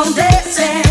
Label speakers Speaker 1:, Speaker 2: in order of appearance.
Speaker 1: acontecer.